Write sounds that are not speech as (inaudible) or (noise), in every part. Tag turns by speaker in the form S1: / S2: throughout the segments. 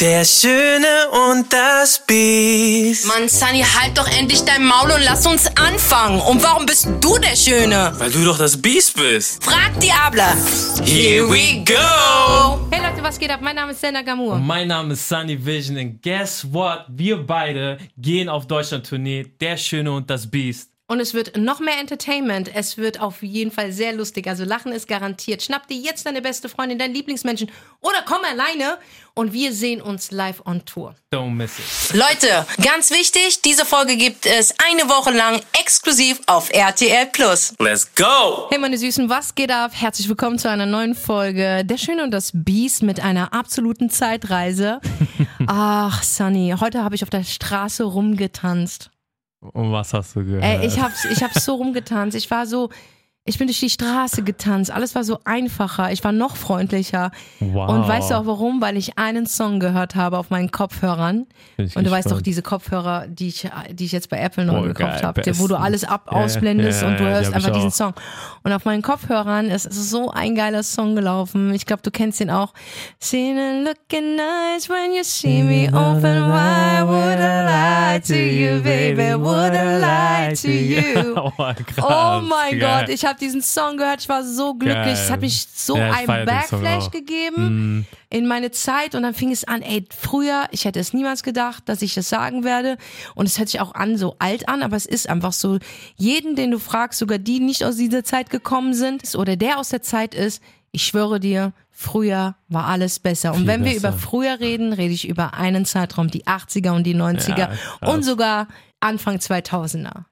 S1: Der Schöne und das Biest.
S2: Mann, Sunny, halt doch endlich dein Maul und lass uns anfangen. Und warum bist du der Schöne?
S1: Weil du doch das Biest bist.
S2: Frag Diabla.
S1: Here we go.
S3: Hey Leute, was geht ab? Mein Name ist Sena Gamur.
S4: Mein Name ist Sunny Vision und guess what? Wir beide gehen auf Deutschland-Tournee. Der Schöne und das Biest.
S3: Und es wird noch mehr Entertainment. Es wird auf jeden Fall sehr lustig. Also Lachen ist garantiert. Schnapp dir jetzt deine beste Freundin, deinen Lieblingsmenschen oder komm alleine und wir sehen uns live on Tour.
S4: Don't miss it.
S2: Leute, ganz wichtig, diese Folge gibt es eine Woche lang exklusiv auf RTL Plus.
S1: Let's go.
S3: Hey meine Süßen, was geht ab? Herzlich willkommen zu einer neuen Folge Der Schöne und das Biest mit einer absoluten Zeitreise. (laughs) Ach, Sunny, heute habe ich auf der Straße rumgetanzt.
S4: Und was hast du gehört?
S3: Ey, ich hab's, ich hab's so rumgetanzt. Ich war so, ich bin durch die Straße getanzt. Alles war so einfacher. Ich war noch freundlicher.
S4: Wow.
S3: Und weißt du auch warum? Weil ich einen Song gehört habe auf meinen Kopfhörern. Und du weißt doch, diese Kopfhörer, die ich, die ich jetzt bei Apple neu
S4: Oh,
S3: gekauft habe, wo du alles ab
S4: ja,
S3: ausblendest
S4: ja,
S3: und du
S4: die
S3: hörst
S4: ich
S3: einfach diesen. Song. Und auf meinen Kopfhörern ist, so ein geiler Song gelaufen. Ich glaube, du kennst ihn auch. Seen and looking nice when you see me open wide. Would I lie to you, baby? Would I lie to you? (laughs)
S4: oh, krass,
S3: Oh mein
S4: geil.
S3: Gott, ich habe diesen Song gehört, ich war so glücklich. Es hat mich so
S4: Ja, ich
S3: ein
S4: feier den Song
S3: Backflash gegeben
S4: Mm,
S3: in meine Zeit und dann fing es an, ey, früher, ich hätte es niemals gedacht, dass ich das sagen werde und es hört sich auch an, so alt an, aber es ist einfach so, jeden, den du fragst, sogar die nicht aus dieser Zeit gekommen sind oder der aus der Zeit ist, ich schwöre dir, früher war alles besser. Und
S4: Viel
S3: wenn wir
S4: besser.
S3: über früher reden, rede ich über einen Zeitraum, die 80er und die 90er
S4: Ja,
S3: und sogar Anfang 2000er.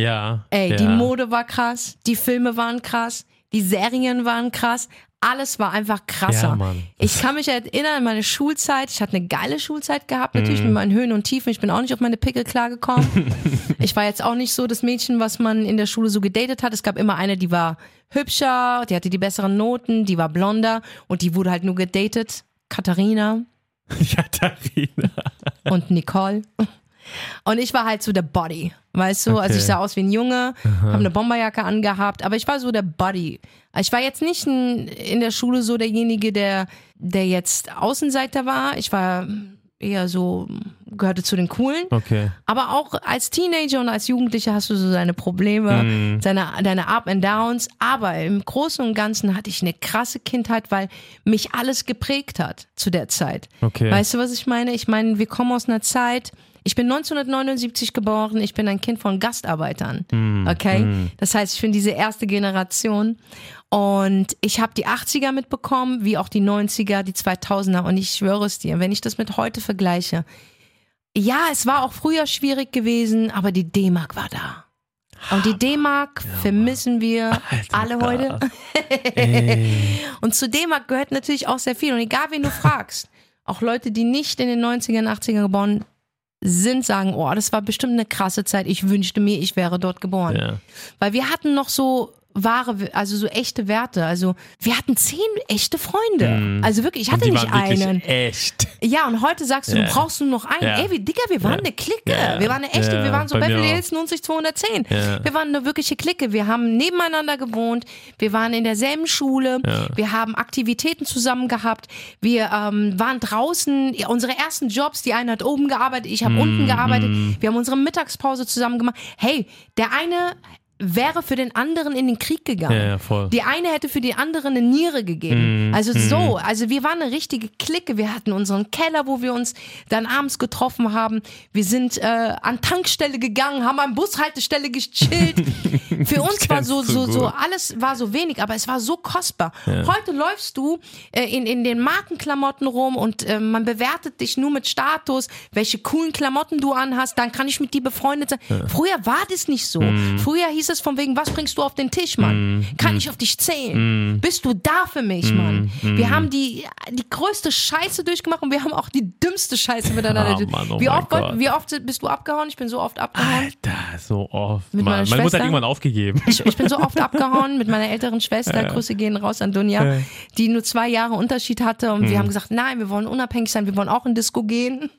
S4: Ja.
S3: Ey,
S4: ja.
S3: die Mode war krass, die Filme waren krass, die Serien waren krass, alles war einfach krasser.
S4: Ja.
S3: Ich kann mich erinnern an meine Schulzeit. Ich hatte eine geile Schulzeit gehabt, natürlich mit meinen Höhen und Tiefen. Ich bin auch nicht auf meine Pickel klargekommen. (laughs) ich war jetzt auch nicht so das Mädchen, was man in der Schule so gedatet hat. Es gab immer eine, die war hübscher, die hatte die besseren Noten, die war blonder und die wurde halt nur gedatet. Katharina (laughs)
S4: Katharina.
S3: und Nicole. Und ich war halt so der Body, weißt du? Also
S4: Okay.
S3: ich sah aus wie ein Junge, habe eine Bomberjacke angehabt, aber ich war so der Body. Ich war jetzt nicht in der Schule so derjenige, der, der jetzt Außenseiter war. Ich war eher so, gehörte zu den Coolen.
S4: Okay.
S3: Aber auch als Teenager und als Jugendlicher hast du so deine Probleme, deine, deine Up and Downs. Aber im Großen und Ganzen hatte ich eine krasse Kindheit, weil mich alles geprägt hat zu der Zeit.
S4: Okay.
S3: Weißt du, was ich meine? Ich meine, wir kommen aus einer Zeit. Ich bin 1979 geboren, ich bin ein Kind von Gastarbeitern. Okay? Das heißt, ich bin diese erste Generation. Und ich habe die 80er mitbekommen, wie auch die 90er, die 2000er. Und ich schwöre es dir, wenn ich das mit heute vergleiche, ja, es war auch früher schwierig gewesen, aber die D-Mark war da. Und die D-Mark vermissen wir alle heute. (laughs) Und zu D-Mark gehört natürlich auch sehr viel. Und egal, wen du fragst, auch Leute, die nicht in den 90ern, 80ern geboren sind, sagen, oh, das war bestimmt eine krasse Zeit. Ich wünschte mir, ich wäre dort geboren.
S4: Ja.
S3: Weil wir hatten noch so wahre, also so echte Werte. Also wir hatten zehn echte Freunde. Also wirklich, ich
S4: Mhm. Und
S3: hatte
S4: die
S3: nicht
S4: waren
S3: einen.
S4: echt.
S3: Ja, und heute sagst du,
S4: Ja.
S3: du brauchst nur noch einen.
S4: Ja.
S3: Ey, wie, Digga, wir waren
S4: Ja.
S3: eine Clique. Wir waren eine echte, wir waren so
S4: bei
S3: Beverly. Hills 90 210.
S4: Ja.
S3: Wir waren eine wirkliche Clique. Wir haben nebeneinander gewohnt. Wir waren in derselben Schule. Wir haben Aktivitäten zusammen gehabt. Wir ähm, waren draußen. Unsere ersten Jobs, die eine hat oben gearbeitet, ich habe
S4: Mm,
S3: unten gearbeitet. Wir haben unsere Mittagspause zusammen gemacht. Hey, der eine wäre für den anderen in den Krieg gegangen.
S4: Ja, ja, voll.
S3: Die eine hätte für die andere eine Niere gegeben. Also so, also wir waren eine richtige Clique. Wir hatten unseren Keller, wo wir uns dann abends getroffen haben. Wir sind äh, an Tankstelle gegangen, haben an Bushaltestelle gechillt. (laughs) Für uns war so, so, so, alles war so wenig, aber es war so kostbar. Heute läufst du äh, in, in den Markenklamotten rum und äh, man bewertet dich nur mit Status, welche coolen Klamotten du anhast, dann kann ich mit dir befreundet sein. Früher war das nicht so. Früher hieß es von wegen, was bringst du auf den Tisch, Mann? Kann ich auf dich zählen? Bist du da für mich, Mann? Wir haben die, die größte Scheiße durchgemacht und wir haben auch die dümmste Scheiße miteinander. Durch-
S4: Mann, oh
S3: wie, oft,
S4: Gott.
S3: wie oft bist du abgehauen? Ich bin so oft abgehauen.
S4: Alter, so oft.
S3: Mit
S4: Mann. Meine Mutter hat irgendwann aufgegeben.
S3: Ich, ich bin so oft (laughs) abgehauen mit meiner älteren Schwester. Grüße gehen raus an Dunja,
S4: Ja.
S3: die nur zwei Jahre Unterschied hatte. Und wir haben gesagt, nein, wir wollen unabhängig sein, wir wollen auch in Disco gehen.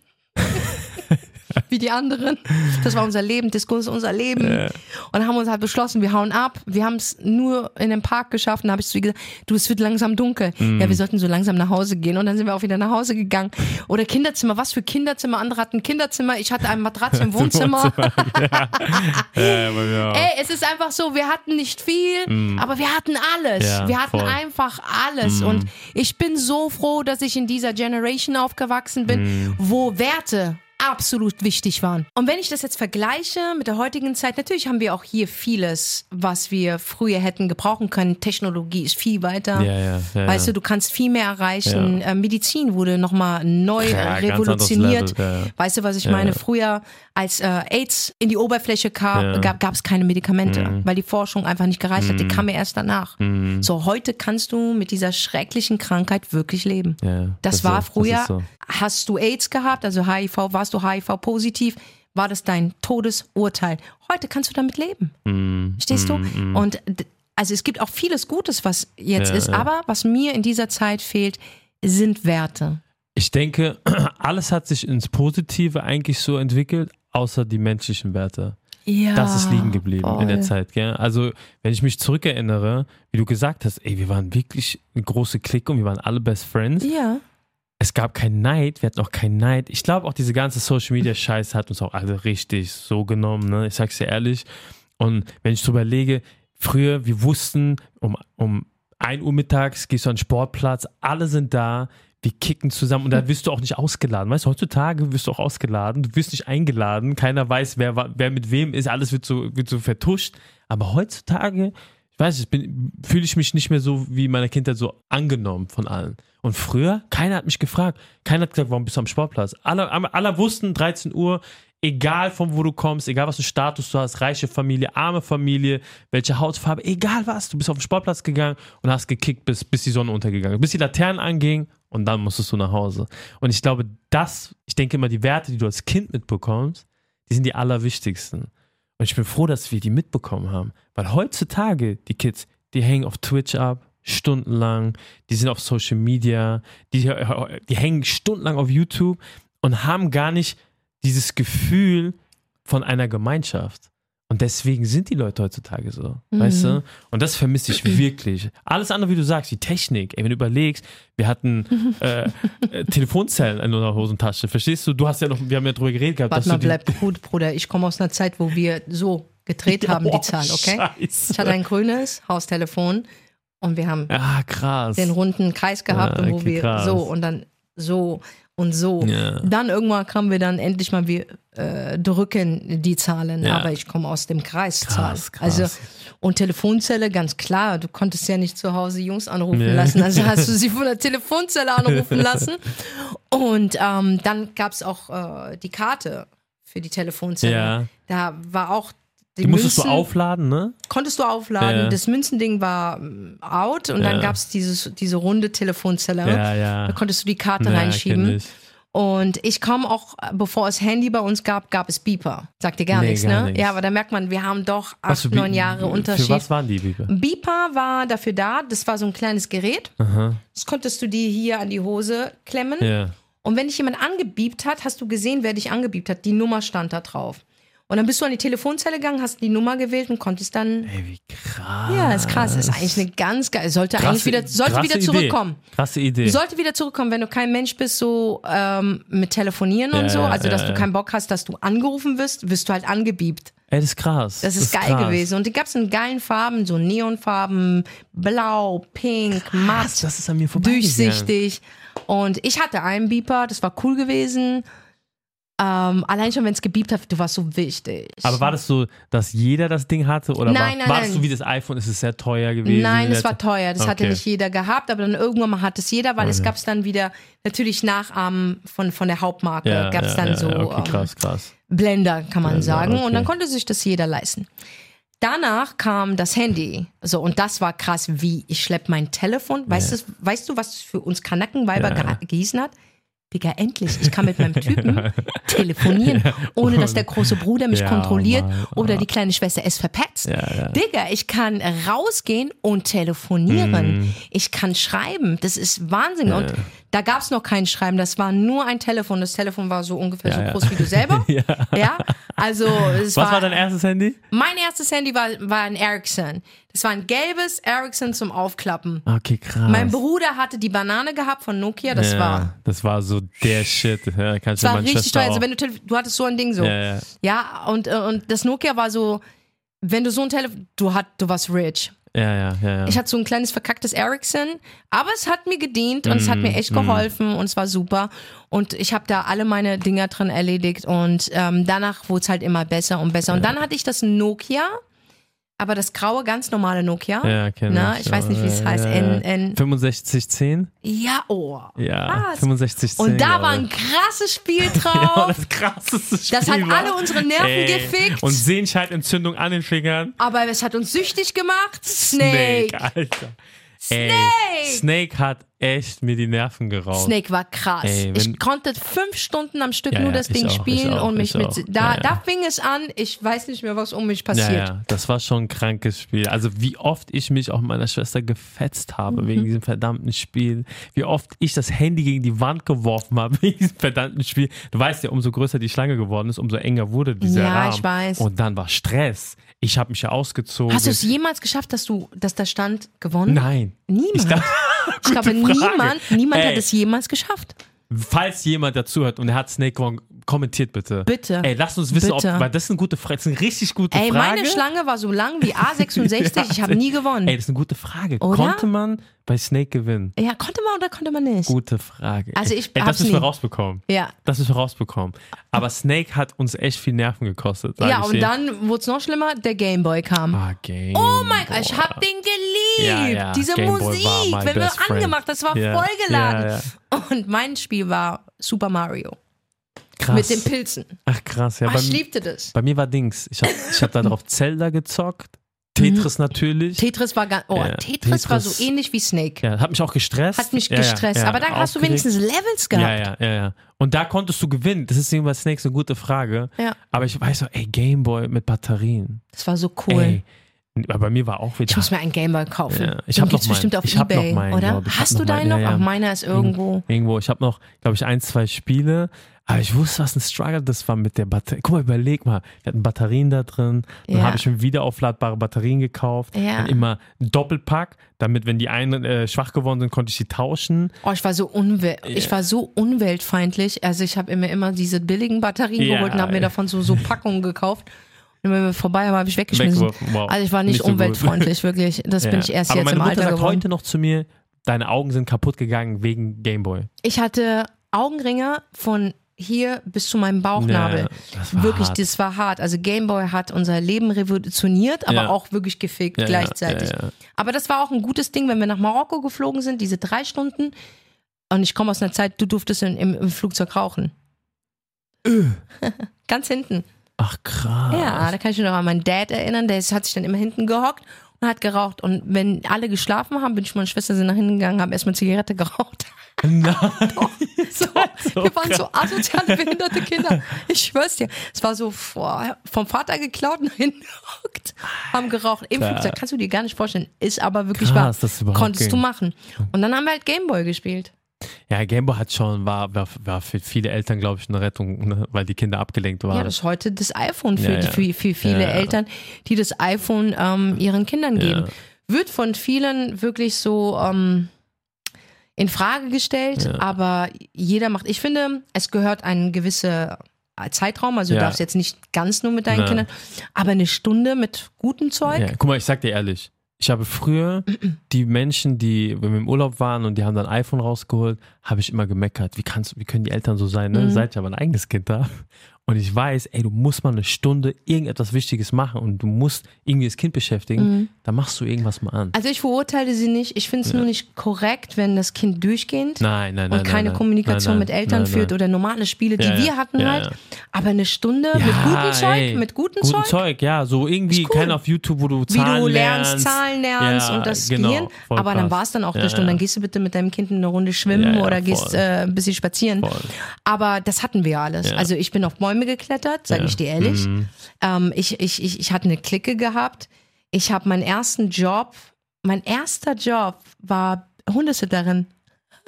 S3: Wie die anderen. Das war unser Leben, Disco ist unser Leben. Und haben uns halt beschlossen, wir hauen ab. Wir haben es nur in den Park geschafft. Und habe ich zu ihr gesagt, du, es wird langsam dunkel. Ja, wir sollten so langsam nach Hause gehen. Und dann sind wir auch wieder nach Hause gegangen. Oder Kinderzimmer, was für Kinderzimmer? Andere hatten Kinderzimmer. Ich hatte eine Matratze im (laughs) Wohnzimmer.
S4: Ja, aber ja.
S3: Ey, es ist einfach so, wir hatten nicht viel, aber wir hatten alles.
S4: Ja,
S3: wir hatten
S4: voll.
S3: Einfach alles. Und ich bin so froh, dass ich in dieser Generation aufgewachsen bin,
S4: Mm.
S3: wo Werte absolut wichtig waren. Und wenn ich das jetzt vergleiche mit der heutigen Zeit, natürlich haben wir auch hier vieles, was wir früher hätten gebrauchen können. Technologie ist viel weiter.
S4: Ja, ja, ja,
S3: weißt du, du kannst viel mehr erreichen. Äh, Medizin wurde nochmal neu revolutioniert.
S4: Level.
S3: Weißt du, was ich meine? Früher, als äh, AIDS in die Oberfläche kam.
S4: Mhm.
S3: gab es keine Medikamente, weil die Forschung einfach nicht gereicht hat. Die kam ja erst danach. So, heute kannst du mit dieser schrecklichen Krankheit wirklich leben. Das,
S4: das
S3: war
S4: das
S3: früher,
S4: so.
S3: Hast du AIDS gehabt, also HIV, warst du HIV-positiv, war das dein Todesurteil. Heute kannst du damit leben.
S4: Mm,
S3: Verstehst du? Und d- also es gibt auch vieles Gutes, was jetzt
S4: Ja,
S3: ist,
S4: ja.
S3: aber was mir in dieser Zeit fehlt, sind Werte.
S4: Ich denke, (clears throat) alles hat sich ins Positive eigentlich so entwickelt, außer die menschlichen Werte.
S3: Ja.
S4: Das ist liegen geblieben in der
S3: voll.
S4: Zeit, gell? Also, wenn ich mich zurückerinnere, wie du gesagt hast, ey, wir waren wirklich eine große Clique und wir waren alle Best Friends.
S3: Ja.
S4: Es gab keinen Neid, wir hatten auch keinen Neid. Ich glaube auch diese ganze Social Media Scheiß hat uns auch alle richtig so genommen, ne? Ich sag's dir ehrlich. Und wenn ich drüber lege, früher, wir wussten, um, um 1 Uhr mittags gehst du an den Sportplatz, alle sind da, wir kicken zusammen und da wirst du auch nicht ausgeladen. Weißt du, heutzutage wirst du auch ausgeladen, du wirst nicht eingeladen, keiner weiß, wer, wer mit wem ist, alles wird so, wird so vertuscht. Aber heutzutage, weiß nicht, bin- fühle ich mich nicht mehr so wie in meiner Kindheit so angenommen von allen. Und früher, keiner hat mich gefragt. Keiner hat gesagt, warum bist du am Sportplatz? Alle, alle wussten, 13 Uhr, egal von wo du kommst, egal was für Status du hast, reiche Familie, arme Familie, welche Hautfarbe, egal was, du bist auf den Sportplatz gegangen und hast gekickt, bis, bis die Sonne untergegangen ist, bis die Laternen anging und dann musstest du nach Hause. Und ich glaube, das, ich denke immer, die Werte, die du als Kind mitbekommst, die sind die allerwichtigsten. Und ich bin froh, dass wir die mitbekommen haben. Weil heutzutage, die Kids, die hängen auf Twitch ab, stundenlang, die sind auf Social Media, die, die hängen stundenlang auf YouTube und haben gar nicht dieses Gefühl von einer Gemeinschaft. Und deswegen sind die Leute heutzutage so, weißt du? Und das vermisse ich wirklich. Alles andere, wie du sagst, die Technik. Ey, wenn du überlegst, wir hatten äh, äh, Telefonzellen in unserer Hosentasche. Verstehst du? Du hast ja noch, wir haben ja drüber geredet gehabt,
S3: Warte
S4: dass
S3: mal, bleib gut, Bruder. Ich komme aus einer Zeit, wo wir so gedreht (laughs) haben, die
S4: Oh,
S3: Zahl, okay?
S4: Scheiße.
S3: Ich hatte ein grünes Haustelefon und wir haben
S4: Ah,
S3: den runden Kreis gehabt,
S4: Ja,
S3: und wo
S4: okay,
S3: wir
S4: krass.
S3: so und dann so und so.
S4: Ja.
S3: Dann irgendwann kamen wir dann endlich mal, wir äh, drücken die Zahlen,
S4: Ja.
S3: aber ich komme aus dem Kreiszahl.
S4: Krass, krass.
S3: Also und Telefonzelle, ganz klar, du konntest ja nicht zu Hause Jungs anrufen
S4: Ja.
S3: lassen, also hast du sie (laughs) von der Telefonzelle anrufen lassen. Und ähm, dann gab es auch äh, die Karte für die Telefonzelle. Da war auch die,
S4: Die musstest
S3: Münzen,
S4: du aufladen, ne?
S3: konntest du aufladen.
S4: Ja.
S3: Das Münzending war ähm, out und
S4: Ja.
S3: dann gab es diese runde Telefonzelle.
S4: Ja.
S3: Da konntest du die Karte reinschieben.
S4: ich.
S3: Und ich komme auch, bevor es Handy bei uns gab, gab es Beeper. Sagt dir gar
S4: Nee,
S3: nichts,
S4: gar
S3: ne?
S4: nichts.
S3: Ja, aber da merkt man, wir haben doch
S4: für
S3: acht, neun Jahre
S4: Für
S3: Unterschied.
S4: was waren die, Bibe?
S3: Beeper war dafür da, das war so ein kleines Gerät. Das konntest du dir hier an die Hose klemmen. Und wenn dich jemand angebiebt hat, hast du gesehen, wer dich angebiebt hat. Die Nummer stand da drauf. Und dann bist du an die Telefonzelle gegangen, hast die Nummer gewählt und konntest dann.
S4: Ey, wie krass.
S3: Ja, ist krass. Ist eigentlich eine ganz geil. Sollte eigentlich wieder, sollte
S4: krasse
S3: wieder
S4: Idee.
S3: zurückkommen.
S4: Krasse Idee.
S3: Sollte wieder zurückkommen, wenn du kein Mensch bist, so ähm, mit Telefonieren und
S4: Ja,
S3: so.
S4: ja,
S3: Also, dass
S4: ja,
S3: du keinen Bock hast, dass du angerufen wirst, wirst du halt angebiebt.
S4: Ey, das ist krass.
S3: Das ist, geil
S4: krass.
S3: gewesen. Und die gab es in geilen Farben, so Neonfarben, blau, pink,
S4: Krass,
S3: matt,
S4: das ist an mir vorbei.
S3: durchsichtig. Und ich hatte einen Beeper, das war cool gewesen. Ähm, allein schon, wenn es gebiebt hat, du warst so wichtig.
S4: Aber war das so, dass jeder das Ding hatte? Oder
S3: Nein,
S4: war,
S3: nein,
S4: war das
S3: nein.
S4: so wie das iPhone? Ist es sehr teuer gewesen?
S3: Nein, es war teuer. Das hatte
S4: Okay.
S3: nicht jeder gehabt, aber dann irgendwann mal hat es jeder, weil es
S4: Okay.
S3: gab es dann wieder natürlich Nachahmen von, von der Hauptmarke.
S4: Ja,
S3: gab es
S4: ja,
S3: dann
S4: ja,
S3: so
S4: okay,
S3: ähm,
S4: krass, krass.
S3: Blender, kann man
S4: Blender,
S3: sagen. Und dann konnte sich das jeder leisten. Danach kam das Handy. So, und das war krass, wie ich schlepp mein Telefon. Weißt,
S4: Ja.
S3: du, weißt du, was es für uns Kanackenweiber
S4: Ja.
S3: gehießen hat? Digga, endlich. Ich kann mit meinem Typen (laughs) telefonieren, ohne dass der große Bruder mich
S4: Ja,
S3: kontrolliert
S4: Mann.
S3: oder die kleine Schwester es verpetzt.
S4: Ja, ja.
S3: Digga, ich kann rausgehen und telefonieren.
S4: Mhm.
S3: Ich kann schreiben. Das ist Wahnsinn. Und Da gab es noch kein Schreiben, das war nur ein Telefon. Das Telefon war so ungefähr
S4: Ja,
S3: so
S4: ja.
S3: groß wie du selber. (laughs)
S4: Ja.
S3: ja. Also es
S4: Was war dein erstes Handy?
S3: Mein erstes Handy war, war ein Ericsson. Das war ein gelbes Ericsson zum Aufklappen.
S4: Okay, krass.
S3: Mein Bruder hatte die Banane gehabt von Nokia, das
S4: ja,
S3: war
S4: Das war so der Shit. Ja, kannst
S3: das war richtig teuer. Also wenn du du hattest so ein Ding so.
S4: ja, ja.
S3: Ja, und, äh, und das Nokia war so, wenn du so ein Telefon, du, hat, du warst rich.
S4: Ja, ja, ja, ja.
S3: Ich hatte so ein kleines verkacktes Ericsson, aber es hat mir gedient und es hat
S4: Mm,
S3: mir echt geholfen und es war super. Und ich habe da alle meine Dinger drin erledigt und ähm, danach wurde es halt immer besser und besser. Und dann hatte ich das Nokia, aber das graue, ganz normale Nokia.
S4: ja, kenn
S3: Na,
S4: ich.
S3: ich weiß nicht, wie es
S4: Ja,
S3: heißt.
S4: ja,
S3: N,
S4: ja.
S3: N,
S4: 6510?
S3: ja, oh.
S4: Ja,
S3: Was?
S4: 6510.
S3: Und da war ein krasses Spiel (laughs)
S4: Ja,
S3: drauf.
S4: das krasseste Spiel.
S3: Das hat
S4: war.
S3: alle unsere Nerven
S4: Ey.
S3: gefickt.
S4: Und Sehenscheidentzündung an den Fingern.
S3: aber es hat uns süchtig gemacht. Snake.
S4: Alter. Ey,
S3: Snake.
S4: Snake hat echt mir die Nerven geraubt.
S3: Snake war krass.
S4: Ey,
S3: ich konnte fünf Stunden am Stück
S4: Ja,
S3: nur
S4: ja,
S3: das Ding
S4: auch,
S3: spielen
S4: auch,
S3: und mich
S4: ich
S3: mit. Da,
S4: Ja, ja.
S3: da fing es an. Ich weiß nicht mehr, was um mich
S4: Ja,
S3: passiert.
S4: ja, das war schon ein krankes Spiel. Also wie oft ich mich auch meiner Schwester gefetzt habe
S3: Mhm.
S4: wegen diesem verdammten Spiel. Wie oft ich das Handy gegen die Wand geworfen habe (laughs) wegen diesem verdammten Spiel. Du weißt ja, umso größer die Schlange geworden ist, umso enger wurde dieser
S3: Ja,
S4: Rahmen.
S3: ich weiß.
S4: Und dann war Stress. Ich habe mich ja ausgezogen.
S3: Hast du es jemals geschafft, dass du, dass da stand gewonnen?
S4: Nein.
S3: Niemand.
S4: Ich dachte,
S3: Ich glaube,
S4: Frage.
S3: niemand, niemand
S4: Ey.
S3: hat es jemals geschafft.
S4: Falls jemand dazuhört und er hat Snake gewonnen, kommentiert bitte.
S3: Bitte.
S4: Ey, lasst uns wissen, ob,
S3: Bitte.
S4: weil das ist eine gute Frage. Das ist eine richtig gute
S3: Ey,
S4: Frage.
S3: meine Schlange war so lang wie (laughs) A66. Ich habe nie gewonnen.
S4: Ey, das ist eine gute Frage.
S3: Oder?
S4: Konnte man bei Snake gewinnen?
S3: Ja, konnte man oder konnte man nicht?
S4: Gute Frage.
S3: Also ich
S4: Ey, das müssen wir rausbekommen.
S3: Ja.
S4: Das müssen wir rausbekommen. Aber Snake hat uns echt viel Nerven gekostet.
S3: Ja, und dann wurde es noch schlimmer, der Gameboy kam.
S4: Ah, Game
S3: Oh mein Gott, ich hab den geliebt.
S4: Ja, ja,
S3: Diese
S4: Game
S3: Musik, wenn wir angemacht, das war vollgeladen. Und mein Spiel war Super Mario
S4: Krass.
S3: mit den Pilzen.
S4: Ach krass, ja. Bei,
S3: ich liebte das.
S4: bei mir war Dings. Ich habe ich hab da drauf (laughs) Zelda gezockt. Tetris natürlich.
S3: Tetris war ganz, oh,
S4: Ja,
S3: Tetris, war so
S4: Tetris-
S3: ähnlich wie Snake.
S4: ja, hat mich auch gestresst.
S3: Hat mich
S4: Ja, ja,
S3: gestresst.
S4: ja,
S3: Aber da hast du wenigstens Levels gehabt.
S4: Ja, ja, ja. Und da konntest du gewinnen. Das ist bei Snakes eine gute Frage.
S3: Ja.
S4: Aber ich weiß so, ey, Gameboy mit Batterien.
S3: Das war so cool.
S4: Ey. Aber bei mir war auch wieder.
S3: Ich muss mir einen Gameboy kaufen.
S4: Ja, ich
S3: Den
S4: hab noch
S3: bestimmt auf
S4: Ich hab noch
S3: Ebay,
S4: meinen,
S3: oder? Hast du
S4: noch
S3: deinen noch?
S4: ja, ja.
S3: meiner ist irgendwo.
S4: Irgendwo. Ich habe noch, glaube ich, ein, zwei Spiele. Aber ich wusste, was ein Struggle das war mit der Batterie. Guck mal, überleg mal. Wir hatten Batterien da drin. Dann
S3: Ja.
S4: habe ich mir wiederaufladbare Batterien gekauft.
S3: Ja.
S4: Dann immer Doppelpack, damit, wenn die einen äh, schwach geworden sind, konnte ich sie tauschen.
S3: Oh, ich war so unwel ich war so umweltfeindlich. Also ich habe mir immer diese billigen Batterien
S4: Ja,
S3: geholt und habe mir davon so, so Packungen gekauft. Und wenn wir vorbei haben, habe ich weggeschmissen.
S4: Wow.
S3: Also ich war nicht,
S4: Nicht so
S3: umweltfreundlich, (laughs) wirklich. Das bin
S4: Ja.
S3: ich erst
S4: Aber
S3: jetzt
S4: meine
S3: im
S4: Mutter
S3: Alter
S4: sagt
S3: geworden.
S4: heute noch zu mir, deine Augen sind kaputt gegangen wegen Gameboy.
S3: Ich hatte Augenringe von hier bis zu meinem Bauchnabel.
S4: Ja, das war
S3: wirklich,
S4: hart.
S3: das war hart. Also Gameboy hat unser Leben revolutioniert, aber
S4: Ja.
S3: auch wirklich gefickt
S4: Ja, ja,
S3: gleichzeitig.
S4: ja, ja.
S3: Aber das war auch ein gutes Ding, wenn wir nach Marokko geflogen sind, diese drei Stunden. Und ich komme aus einer Zeit, du durftest in, im, im Flugzeug rauchen.
S4: Äh. (laughs)
S3: Ganz hinten.
S4: Ach krass.
S3: Ja, da kann ich mich noch an meinen Dad erinnern, der hat sich dann immer hinten gehockt und hat geraucht. Und wenn alle geschlafen haben, bin ich meine Schwester sind nach hinten gegangen, haben erstmal Zigarette geraucht.
S4: Nein. (laughs)
S3: So, wir waren so asoziale, behinderte Kinder. Ich schwör's dir. Es war so boah, vom Vater geklaut, nach hinten gehockt, haben geraucht. Im Flugzeug kannst du dir gar nicht vorstellen. Ist aber wirklich
S4: Krass,
S3: wahr. Konntest du
S4: ging.
S3: machen. Und dann haben wir halt Gameboy gespielt.
S4: Ja, Gameboy hat schon, war, war, war für viele Eltern, glaube ich, eine Rettung, ne? weil die Kinder abgelenkt waren.
S3: Ja, das ist heute das iPhone für,
S4: Ja, ja.
S3: für, für viele
S4: Ja.
S3: Eltern, die das iPhone ähm, ihren Kindern geben. Wird von vielen wirklich so ähm, in Frage gestellt, aber jeder macht. Ich finde, es gehört ein gewisser Zeitraum, also du darfst jetzt nicht ganz nur mit deinen. Kindern, aber eine Stunde mit gutem Zeug.
S4: Ja, guck mal, ich sag dir ehrlich, ich habe früher die Menschen, die, wenn wir im Urlaub waren und die haben dann ein iPhone rausgeholt, habe ich immer gemeckert, wie kannst wie können die Eltern so sein, ne?
S3: Mhm.
S4: Seit ich aber ein eigenes Kind habe. Und ich weiß, ey, du musst mal eine Stunde irgendetwas Wichtiges machen und du musst irgendwie das Kind beschäftigen,
S3: Mhm.
S4: dann machst du irgendwas mal an.
S3: Also ich verurteile sie nicht. Ich finde es nur nicht korrekt, wenn das Kind durchgehend
S4: Nein, nein, nein.
S3: und keine Kommunikation mit Eltern führt oder normale Spiele, die
S4: Ja, ja.
S3: wir hatten
S4: Ja,
S3: halt.
S4: ja.
S3: Aber eine Stunde mit
S4: Ja,
S3: gutem Zeug,
S4: ey,
S3: mit gutem Zeug,
S4: Zeug, ja, so irgendwie,
S3: cool.
S4: kein auf YouTube, wo du
S3: wie
S4: Zahlen
S3: du lernst, Zahlen lernst
S4: Ja,
S3: und das
S4: genau,
S3: Gehirn. Aber dann war es dann auch
S4: Ja,
S3: eine Stunde.
S4: ja.
S3: Dann gehst du bitte mit deinem Kind eine Runde schwimmen
S4: Ja, ja,
S3: oder
S4: voll.
S3: gehst äh, ein bisschen spazieren.
S4: Voll.
S3: Aber das hatten wir alles.
S4: Ja.
S3: Also ich bin auf Bäume geklettert, sage
S4: Ja.
S3: ich dir ehrlich.
S4: Mhm.
S3: Ähm, ich, ich, ich, ich hatte eine Clique gehabt. Ich habe meinen ersten Job, mein erster Job war Hundesitterin.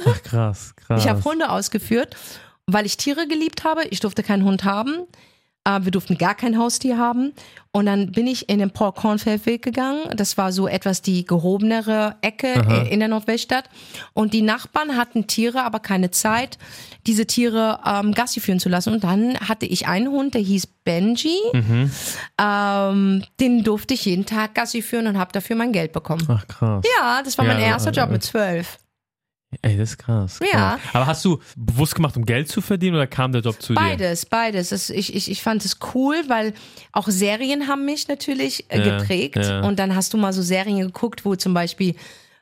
S4: Ach, krass, krass.
S3: Ich habe Hunde ausgeführt, weil ich Tiere geliebt habe. Ich durfte keinen Hund haben. Äh, wir durften gar kein Haustier haben. Und dann bin ich in den Paul Kornfeld Weg gegangen. Das war so etwas die gehobenere Ecke äh, in der Nordweststadt. Und die Nachbarn hatten Tiere, aber keine Zeit, diese Tiere ähm, Gassi führen zu lassen. Und dann hatte ich einen Hund, der hieß Benji. Ähm, den durfte ich jeden Tag Gassi führen und habe dafür mein Geld bekommen.
S4: Ach, krass.
S3: Ja, das war mein
S4: Ja,
S3: erster
S4: äh,
S3: Job
S4: äh.
S3: mit zwölf.
S4: Ey, das ist krass.
S3: Ja.
S4: krass. Aber hast du bewusst gemacht, um Geld zu verdienen oder kam der Job zu dir?
S3: Beides, beides. Ich, ich, ich fand es cool, weil auch Serien haben mich natürlich äh,
S4: Ja,
S3: geprägt.
S4: ja.
S3: Und dann hast du mal so Serien geguckt, wo zum Beispiel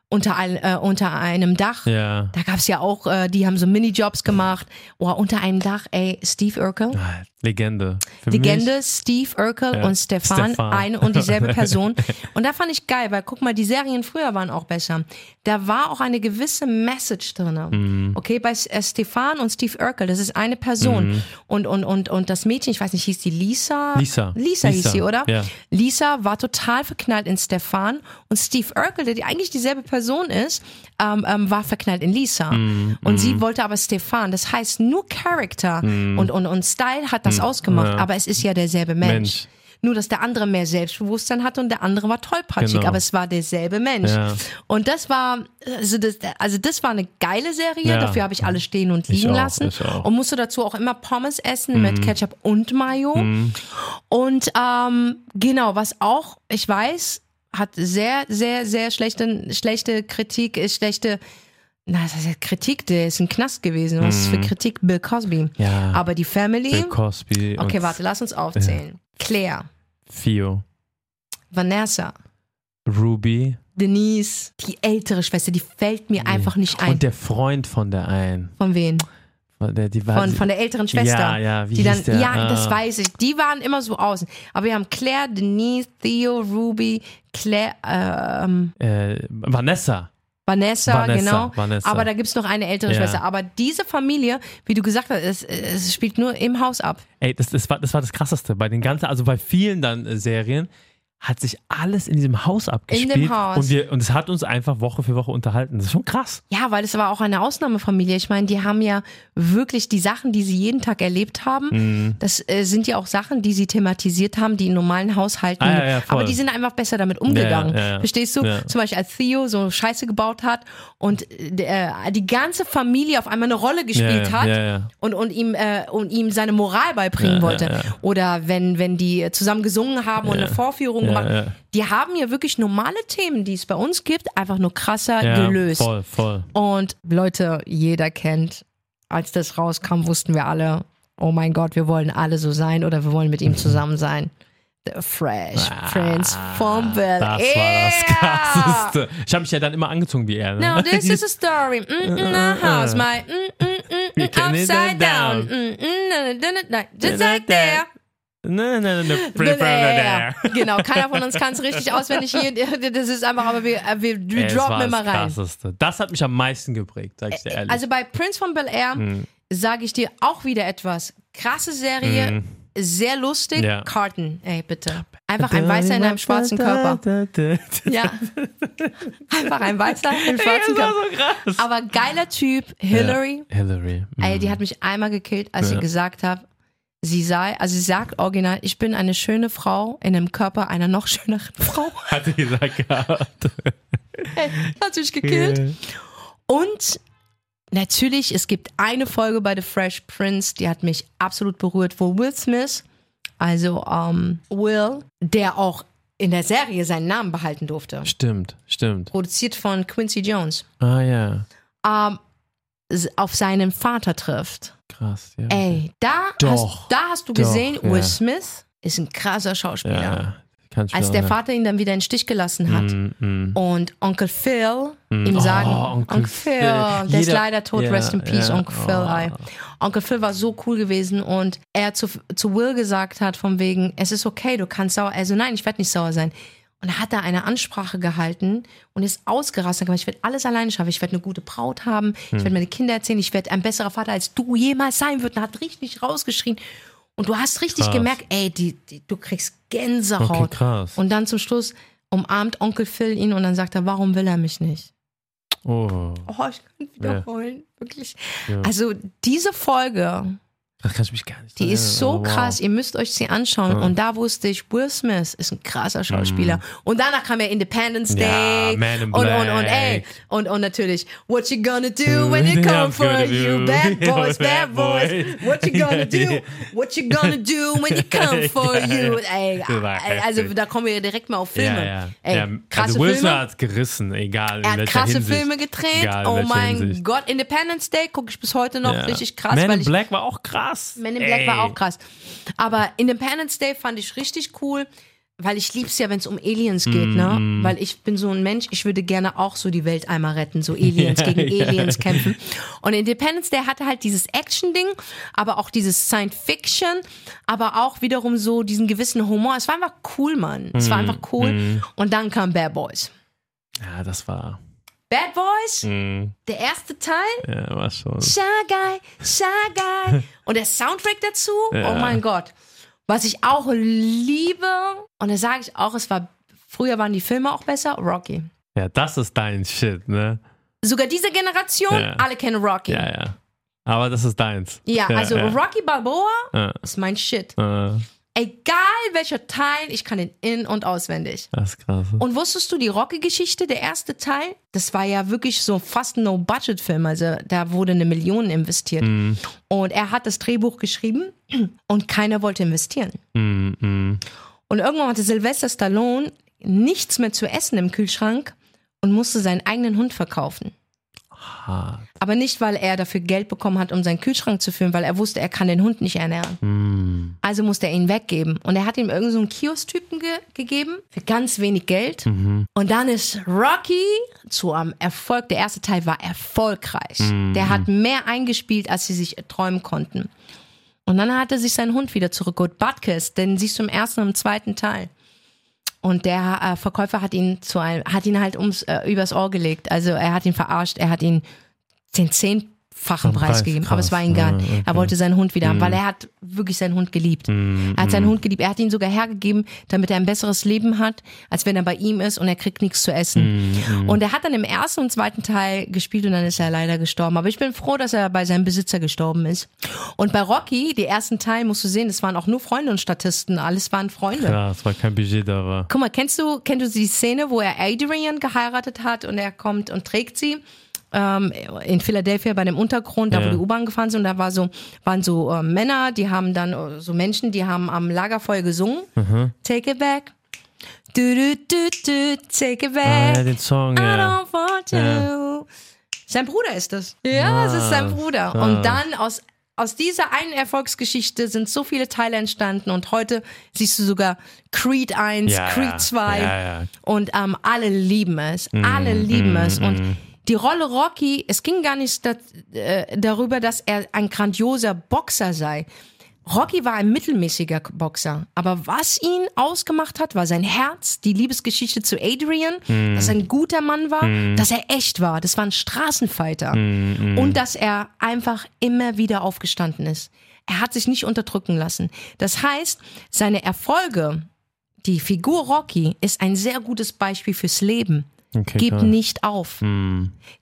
S3: unter, ein, äh, unter einem Dach,
S4: Ja.
S3: da gab es ja auch, äh, die haben so Minijobs gemacht. Oh, unter einem Dach, ey, Steve Urkel.
S4: Ah, Legende. Für
S3: Legende Steve Urkel
S4: Ja,
S3: und Stefan,
S4: Stefan.
S3: eine und dieselbe (laughs) Person. und da fand ich geil, weil guck mal, die Serien früher waren auch besser. Da war auch eine gewisse Message drin.
S4: Mhm.
S3: Okay, bei äh, Stefan und Steve Urkel, das ist eine Person. Und, und, und, und das Mädchen, ich weiß nicht, hieß die Lisa?
S4: Lisa.
S3: Lisa, hieß
S4: Lisa,
S3: sie, oder?
S4: ja.
S3: Lisa war total verknallt in Stefan und Steve Urkel, der die eigentlich dieselbe Person ist, ähm, ähm, war verknallt in Lisa.
S4: Mhm,
S3: und sie wollte aber Stefan. Das heißt, nur Charakter und, und, und Style hat das ausgemacht,
S4: Mhm. ja.
S3: aber es ist ja derselbe Mensch.
S4: Mensch.
S3: Nur, dass der andere mehr Selbstbewusstsein hatte und der andere war tollpatschig,
S4: Genau.
S3: aber es war derselbe Mensch.
S4: Ja.
S3: Und das war, also das, also das war eine geile Serie,
S4: Ja.
S3: dafür habe ich alles stehen und liegen
S4: auch,
S3: lassen.
S4: Mhm.
S3: Und musste dazu auch immer Pommes essen mit Ketchup und Mayo. Und ähm, genau, was auch, ich weiß, hat sehr, sehr, sehr schlechte, schlechte Kritik, ist schlechte, na, das heißt ja Kritik, der ist ein Knast gewesen. Was ist für Kritik? Bill Cosby.
S4: Mhm. Ja.
S3: Aber die Family.
S4: Bill Cosby
S3: okay, warte, lass uns aufzählen. Claire,
S4: Theo.
S3: Vanessa,
S4: Ruby.
S3: Denise, die ältere Schwester, die fällt mir einfach nicht ein.
S4: Und der Freund von der einen.
S3: von wem?
S4: Von der, die war,
S3: Von, von der älteren Schwester.
S4: Ja, ja, wie
S3: die dann,
S4: der?
S3: Ja,
S4: Ah.
S3: das weiß ich. Die waren immer so außen. Aber wir haben Claire, Denise, Theo, Ruby, Claire, ähm,
S4: äh, Vanessa.
S3: Vanessa,
S4: Vanessa,
S3: genau.
S4: Vanessa.
S3: Aber da gibt's noch eine ältere
S4: Ja.
S3: Schwester. Aber diese Familie, wie du gesagt hast, es, es spielt nur im Haus ab.
S4: Ey, das, das, war, das war das Krasseste. Bei den ganzen, also bei vielen dann äh, Serien hat sich alles in diesem Haus abgespielt.
S3: Haus.
S4: Und, wir, und es hat uns einfach Woche für Woche unterhalten. Das ist schon krass.
S3: Ja, weil es war auch eine Ausnahmefamilie. Ich meine, die haben ja wirklich die Sachen, die sie jeden Tag erlebt haben.
S4: Mhm.
S3: Das äh, sind ja auch Sachen, die sie thematisiert haben, die in normalen Haushalten.
S4: Ah, ja, ja,
S3: aber die sind einfach besser damit umgegangen.
S4: Ja.
S3: Verstehst du? Zum Beispiel als Theo so Scheiße gebaut hat und äh, die ganze Familie auf einmal eine Rolle gespielt hat und und ihm äh, und ihm seine Moral beibringen wollte. Oder wenn wenn die zusammen gesungen haben und eine Vorführung gemacht.
S4: ja.
S3: Die haben ja wirklich normale Themen, die es bei uns gibt, einfach nur krasser
S4: Ja,
S3: gelöst.
S4: Voll, voll.
S3: Und Leute, jeder kennt, als das rauskam, wussten wir alle, oh mein Gott, wir wollen alle so sein oder wir wollen mit ihm zusammen sein. The Fresh Prince von Bel
S4: Ah, Das war das Krasseste. Ich habe mich ja dann immer angezogen wie er. Ne?
S3: Now this is a story. Mm, mm, a (laughs) house, my mm, mm, mm, upside down. Mm, mm, Just like there.
S4: Nein, nein, nein,
S3: Bel Air. Genau, keiner von uns kann es richtig (laughs) auswendig hier. Das ist einfach, aber wir, wir, wir
S4: Es
S3: droppen immer
S4: das
S3: rein.
S4: Krasseste. Das hat mich am meisten geprägt, sag ich dir ehrlich.
S3: Also bei Prince von Bel Air
S4: Hm.
S3: sage ich dir auch wieder etwas. Krasse Serie, sehr lustig.
S4: Hm. Ja.
S3: Carton, ey, bitte. Einfach ein Weißer in einem schwarzen Körper. Ja. Einfach ein Weißer im (laughs) schwarzen
S4: Das war
S3: Körper.
S4: so.
S3: Aber geiler Typ, Hillary.
S4: Hillary. Mhm.
S3: Ey, die hat mich einmal gekillt, als
S4: Ja.
S3: sie gesagt hat, sie sei, also sie sagt original, ich bin eine schöne Frau in dem Körper einer noch schöneren (laughs) Frau.
S4: Hat sie gesagt gehabt. (laughs)
S3: hat sich gekillt. Und natürlich, es gibt eine Folge bei The Fresh Prince, die hat mich absolut berührt, wo Will Smith, also ähm, Will, der auch in der Serie seinen Namen behalten durfte,
S4: Stimmt, stimmt.
S3: produziert von Quincy Jones,
S4: Ah ja,
S3: ähm, s- auf seinen Vater trifft.
S4: Krass. Ja.
S3: Ey, da,
S4: Doch,
S3: hast, da hast du
S4: doch,
S3: gesehen,
S4: ja.
S3: Will Smith ist ein krasser Schauspieler.
S4: ja,
S3: Als der Vater ihn dann wieder in den Stich gelassen hat
S4: Mm, mm.
S3: und Onkel Phil ihm sagen,
S4: Oh,
S3: Onkel,
S4: Onkel
S3: Phil,
S4: Phil.
S3: der ist
S4: Jeder-
S3: leider tot,
S4: ja,
S3: rest in peace,
S4: ja.
S3: Onkel Phil.
S4: Oh.
S3: Onkel Phil war so cool gewesen und er zu, zu Will gesagt hat von wegen, es ist okay, du kannst sauer, also nein, ich werde nicht sauer sein. Und da hat er eine Ansprache gehalten und ist ausgerastet. Ich werde alles alleine schaffen. Ich werde eine gute Braut haben. Ich
S4: Hm.
S3: werde meine Kinder erzählen. Ich werde ein besserer Vater, als du jemals sein wirst. Und hat richtig rausgeschrien. Und du hast richtig
S4: Krass.
S3: gemerkt, ey, die, die, du kriegst Gänsehaut.
S4: Okay, krass.
S3: Und dann zum Schluss umarmt Onkel Phil ihn und dann sagt er, warum will er mich nicht?
S4: Oh,
S3: Oh, ich kann wiederholen. Wirklich.
S4: Ja.
S3: Also diese Folge,
S4: das kann ich mich gar nicht
S3: die ist so
S4: aber wow.
S3: krass. Ihr müsst euch sie anschauen. Und da wusste ich, Will Smith ist ein krasser Schauspieler. Und danach kam ja Independence
S4: Mhm. Ja,
S3: Day.
S4: Man in
S3: und, und, und, ey.
S4: Black.
S3: Und, und natürlich, what you gonna do when they (laughs) come for you? Bad (laughs) boys, bad boys. What you gonna do? (laughs) What you gonna do when they come for you? Ey, also da kommen wir direkt mal auf Filme.
S4: Ja, ja.
S3: Ey,
S4: ja,
S3: krasse
S4: also Will Smith hat gerissen, egal
S3: Er hat krasse
S4: Hinsicht.
S3: Filme gedreht.
S4: Egal
S3: oh mein
S4: Hinsicht.
S3: Gott, Independence Day gucke ich bis heute noch richtig krass,
S4: Man
S3: weil
S4: in Black war auch krass.
S3: Men in Black
S4: Ey.
S3: war auch krass. Aber Independence Day fand ich richtig cool, weil ich lieb's ja, wenn es um Aliens geht, ne?
S4: Mm.
S3: Weil ich bin so ein Mensch, ich würde gerne auch so die Welt einmal retten, so Aliens (laughs) gegen. Aliens kämpfen. Und Independence Day hatte halt dieses Action-Ding, aber auch dieses Science-Fiction, aber auch wiederum so diesen gewissen Humor. Es war einfach cool, Mann. Es
S4: Mm.
S3: war einfach cool. Und dann kam Bad Boys.
S4: Ja, das war.
S3: Bad Boys,
S4: mh,
S3: der erste Teil,
S4: Ja, war schon.
S3: Shy Guy, Shy Guy. (laughs) Und der Soundtrack dazu,
S4: Ja.
S3: oh mein Gott. Was ich auch liebe, und da sage ich auch, es war, früher waren die Filme auch besser, Rocky.
S4: Ja, das ist dein Shit, ne?
S3: Sogar diese Generation,
S4: Ja.
S3: alle kennen Rocky.
S4: Ja, ja. Aber das ist deins.
S3: Ja, also. Rocky Balboa ist mein Shit. Egal welcher Teil, ich kann den in- und auswendig.
S4: das ist krass.
S3: Und wusstest du die Rocky-Geschichte, der erste Teil? Das war ja wirklich so fast ein No-Budget-Film. Also da wurde eine Million investiert.
S4: Mhm.
S3: Und er hat das Drehbuch geschrieben und keiner wollte investieren.
S4: Mm, mm.
S3: Und irgendwann hatte Sylvester Stallone nichts mehr zu essen im Kühlschrank und musste seinen eigenen Hund verkaufen.
S4: Hart.
S3: Aber nicht, weil er dafür Geld bekommen hat, um seinen Kühlschrank zu füllen, weil er wusste, er kann den Hund nicht ernähren.
S4: Mm.
S3: Also musste er ihn weggeben. Und er hat ihm irgendeinen so einen Kiosk-Typen ge gegeben für ganz wenig Geld. Und dann ist Rocky zu einem Erfolg. Der erste Teil war erfolgreich. Der hat mehr eingespielt, als sie sich träumen konnten. Und dann hat er sich seinen Hund wieder zurückgeholt. Butkus, den siehst du im ersten und im zweiten Teil. Und der äh, Verkäufer hat ihn zu einem, hat ihn halt ums äh, übers Ohr gelegt. Also er hat ihn verarscht, er hat ihn den zehnfachen
S4: Oh,
S3: Preis
S4: Preis,
S3: gegeben.
S4: krass.
S3: Aber es war ihm.
S4: Ja, okay. Mhm.
S3: Er wollte seinen Hund wieder haben, weil er hat wirklich seinen Hund geliebt. Er hat seinen Hund geliebt. Er hat ihn sogar hergegeben, damit er ein besseres Leben hat, als wenn er bei ihm ist und er kriegt nichts zu essen.
S4: Mhm,
S3: Und er hat dann im ersten und zweiten Teil gespielt und dann ist er leider gestorben. Aber ich bin froh, dass er bei seinem Besitzer gestorben ist. Und bei Rocky, die ersten Teil, musst du sehen, das waren auch nur Freunde und Statisten. Alles waren Freunde.
S4: Ja, es war kein Budget da war.
S3: Guck mal, kennst du, kennst du die Szene, wo er Adrian geheiratet hat und er kommt und trägt sie? Ähm, in Philadelphia bei dem Untergrund, da wo die U-Bahn gefahren sind, und da war so, waren so äh, Männer, die haben dann, äh, so Menschen, die haben am Lagerfeuer gesungen. Take it back. Du, du, du, du, take it
S4: Ah,
S3: back.
S4: ja, den Song,
S3: I
S4: ja.
S3: don't want to.
S4: Ja.
S3: Sein Bruder ist das. Ja, es ist sein Bruder.
S4: ah.
S3: Und dann aus, aus dieser einen Erfolgsgeschichte sind so viele Teile entstanden und heute siehst du sogar Creed 1,
S4: Ja,
S3: Creed
S4: ja.
S3: 2
S4: Ja, ja.
S3: und ähm, alle lieben es.
S4: Mm,
S3: alle lieben es. Und die Rolle Rocky, es ging gar nicht dat, äh, darüber, dass er ein grandioser Boxer sei. Rocky war ein mittelmäßiger Boxer, aber was ihn ausgemacht hat, war sein Herz, die Liebesgeschichte zu Adrian, dass er ein guter Mann war, dass er echt war, das war ein Straßenfighter und dass er einfach immer wieder aufgestanden ist. Er hat sich nicht unterdrücken lassen. Das heißt, seine Erfolge, die Figur Rocky ist ein sehr gutes Beispiel fürs Leben.
S4: Okay,
S3: Gib
S4: klar.
S3: nicht auf.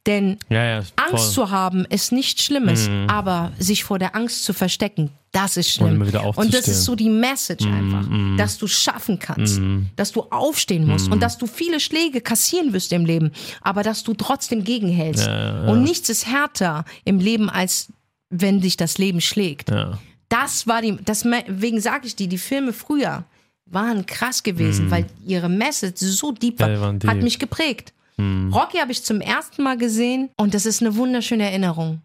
S3: Denn
S4: Ja, ja,
S3: Angst zu haben ist nichts Schlimmes, aber sich vor der Angst zu verstecken, das ist schlimm.
S4: Und
S3: Und das ist so die Message einfach, dass du schaffen kannst, dass du aufstehen musst und dass du viele Schläge kassieren wirst im Leben, aber dass du trotzdem gegenhältst. Und nichts ist härter im Leben, als wenn dich das Leben schlägt.
S4: Ja.
S3: Das war die, deswegen sage ich dir, die Filme früher waren krass gewesen, weil ihre Message so deep war,
S4: Mhm. Ja,
S3: hat
S4: deep. Mhm.
S3: mich geprägt. Rocky habe ich zum ersten Mal gesehen und das ist eine wunderschöne Erinnerung.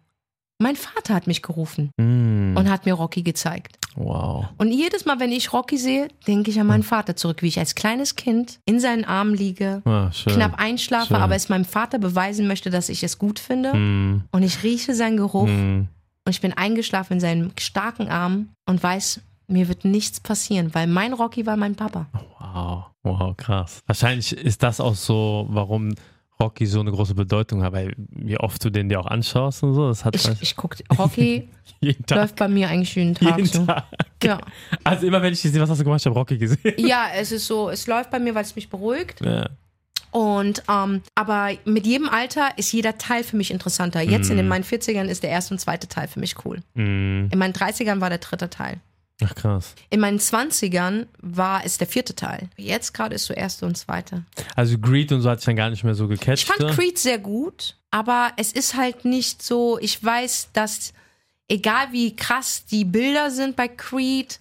S3: Mein Vater hat mich gerufen
S4: Mm,
S3: und hat mir Rocky gezeigt.
S4: wow.
S3: Und jedes Mal, wenn ich Rocky sehe, denke ich an meinen Vater zurück, wie ich als kleines Kind in seinen Armen liege,
S4: Ah,
S3: knapp einschlafe,
S4: Schön.
S3: aber es meinem Vater beweisen möchte, dass ich es gut finde.
S4: Mm,
S3: Und ich rieche seinen Geruch
S4: mm.
S3: und ich bin eingeschlafen in seinen starken Armen und weiß, mir wird nichts passieren, weil mein Rocky war mein Papa.
S4: Wow, wow, krass. Wahrscheinlich ist das auch so, warum Rocky so eine große Bedeutung hat, weil wie oft du den dir auch anschaust und so, das hat
S3: Ich, ich gucke, Rocky (laughs)
S4: jeden Tag.
S3: läuft bei mir eigentlich jeden Tag
S4: jeden
S3: so.
S4: Tag.
S3: Ja.
S4: Also immer wenn ich sehe, was hast du gemacht, ich habe Rocky gesehen.
S3: ja, es ist so, es läuft bei mir, weil es mich beruhigt.
S4: Ja.
S3: Und ähm, aber mit jedem Alter ist jeder Teil für mich interessanter. Jetzt in den, meinen 40ern ist der erste und zweite Teil für mich cool.
S4: Mhm.
S3: In meinen 30ern war der dritte Teil.
S4: Ach krass.
S3: In meinen 20ern war es der vierte Teil. Jetzt gerade ist so erste und zweite.
S4: Also Greed und so hat sich dann gar nicht mehr so gecatcht.
S3: Ich fand? Creed sehr gut, aber es ist halt nicht so, ich weiß, dass egal wie krass die Bilder sind bei Creed,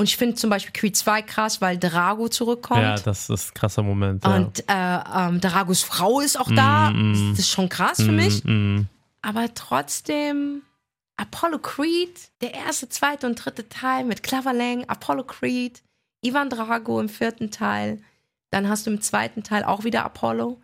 S3: und ich finde zum Beispiel Creed 2 krass, weil Drago zurückkommt.
S4: Ja, das ist ein krasser Moment. Ja.
S3: Und äh, ähm, Dragos Frau ist auch da.
S4: Mm, mm.
S3: Das ist schon krass für mich.
S4: Mhm.
S3: Aber trotzdem, Apollo Creed, der erste, zweite und dritte Teil mit Clever Lang, Apollo Creed, Ivan Drago im vierten Teil. Dann hast du im zweiten Teil auch wieder Apollo.